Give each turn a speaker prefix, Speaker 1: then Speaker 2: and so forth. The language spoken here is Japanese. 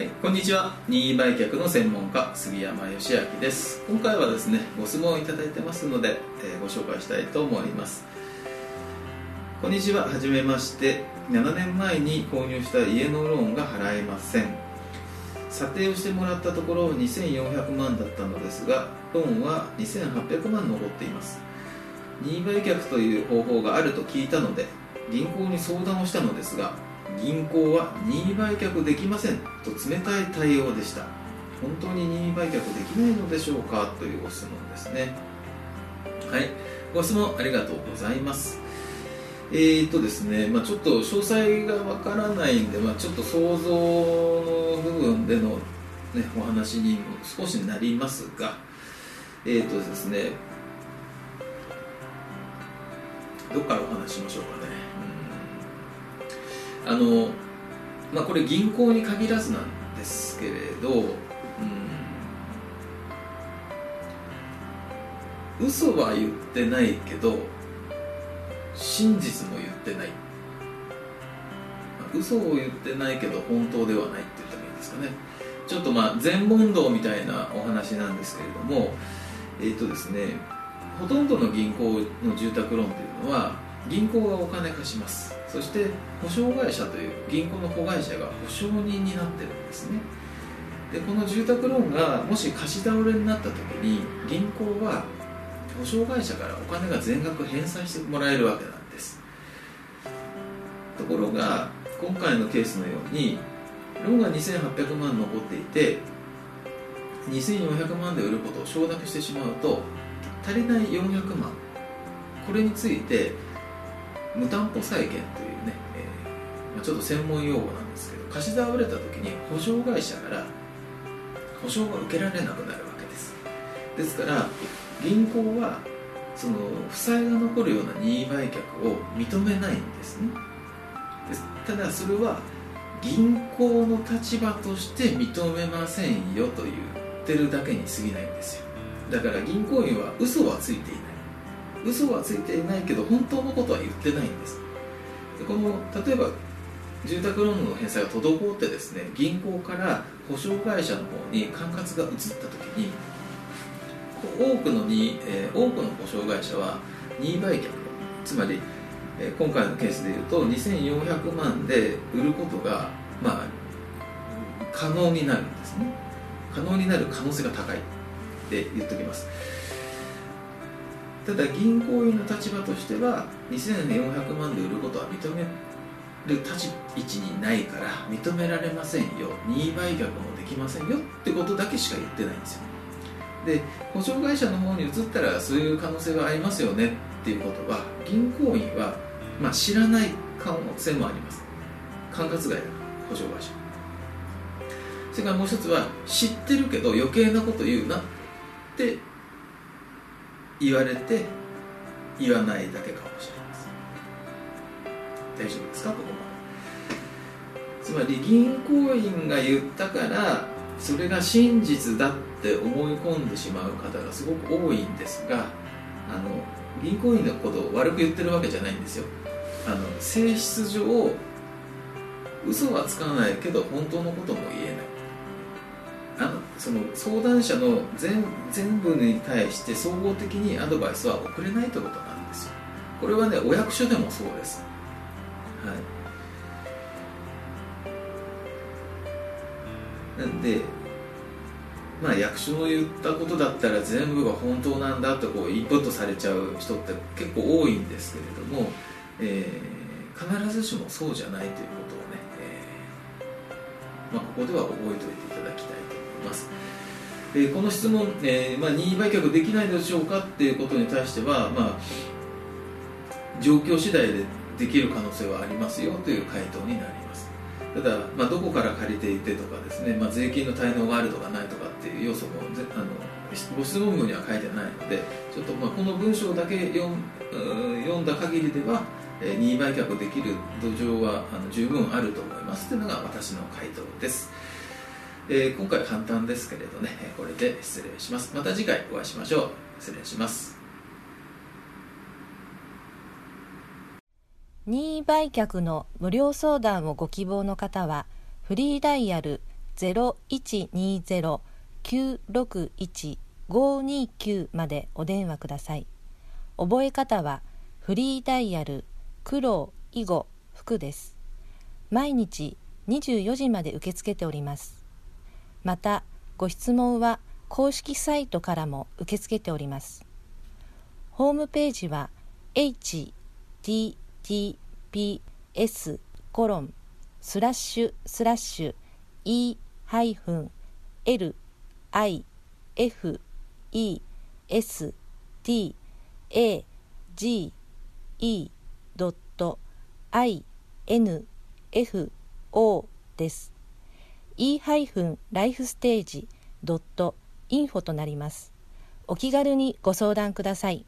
Speaker 1: はい、こんにちは。任意売却の専門家杉山義明です。今回はですねご質問をいただいてますので、えーご紹介したいと思います。こんにちは。はじめまして。7年前に購入した家のローンが払えません。査定をしてもらったところ2400万だったのですがローンは2800万残っています。任意売却という方法があると聞いたので銀行に相談をしたのですが銀行は任意売却できませんと冷たい対応でした。本当に任意売却できないのでしょうかというご質問ですね。はい。ご質問ありがとうございます。えーとですね、まあ、ちょっと詳細がわからないんで、まあ、ちょっと想像の部分での、ね、お話にも少しなりますがえーとですねどっからお話ししましょうかね。うん。あのまあこれ銀行に限らずなんですけれどうん。嘘は言ってないけど真実も言ってない。嘘を言ってないけど本当ではないって言ったらいいんですかね。ちょっとまあ全問答みたいなお話なんですけれどもえっ、とですねほとんどの銀行の住宅ローンというのは銀行がお金貸します。そして保証会社という銀行の子会社が保証人になってるんですね。でこの住宅ローンがもし貸し倒れになった時に銀行は保証会社からお金が全額返済してもらえるわけなんです。ところが今回のケースのようにローンが2800万残っていて2400万で売ることを承諾してしまうと足りない400万。これについて無担保債権というね、えー、ちょっと専門用語なんですけど貸し倒れた時に保証会社から保証が受けられなくなるわけです。ですから銀行はその負債が残るような任意売却を認めないんですね。ただそれは銀行の立場として認めませんよと言ってるだけに過ぎないんですよ。だから銀行員は嘘はついていない。嘘はついていないけど本当のことは言ってないんです。でこの例えば住宅ローンの返済が滞ってですね銀行から保証会社の方に管轄が移った時に多くのに、えー多くの保証会社は任意売却つまり、えー今回のケースでいうと2400万で売ることがまあ可能になるんですね。可能になる可能性が高いって言っておきます。ただ銀行員の立場としては2400万で売ることは認める立ち位置にないから認められませんよ。任意売却もできませんよってことだけしか言ってないんですよ。で保証会社の方に移ったらそういう可能性がありますよねっていうことは銀行員は、まあ、知らない可能性もあります。管轄外だ保証会社。それからもう一つは知ってるけど余計なこと言うなって言われて言わないだけかもしれません。大丈夫ですかここまで。つまり銀行員が言ったからそれが真実だって思い込んでしまう方がすごく多いんですがあの銀行員のことを悪く言ってるわけじゃないんですよ。あの性質上嘘はつかないけど本当のことも言えない。その相談者の全全部に対して総合的にアドバイスは送れないということなんですよ。これはねお役所でもそうです。はい。なんでまあ役所の言ったことだったら全部が本当なんだとこうインプットされちゃう人って結構多いんですけれども、えー必ずしもそうじゃないということをね、えーまあ、ここでは覚えておいていただきたい。ます。えーこの質問、えーまあ、任意売却できないでしょうかっていうことに対しては、まあ、状況次第でできる可能性はありますよという回答になりますただ、まあ、どこから借りていてとかですね、まあ、税金の滞納があるとかないとかっていう要素もあのご質問文には書いてないのでちょっとまあこの文章だけ読んうん読んだ限りではえー任意売却できる土壌はあの十分あると思いますというのが私の回答です、えー今回簡単ですけれどねこれで失礼します。また次回お会いしましょう。失礼します。
Speaker 2: 任意売却の無料相談をご希望の方はフリーダイヤル0120-961-529までお電話ください。覚え方はフリーダイヤル黒囲碁福です。毎日24時まで受け付けております。またご質問は公式サイトからも受け付けておりますホームページは https コロンスラッシュスラッシュ e ハイフン l i f e s t a g e ドット i n f o です。E ハイフンライフステージドットインフォとなります。お気軽にご相談ください。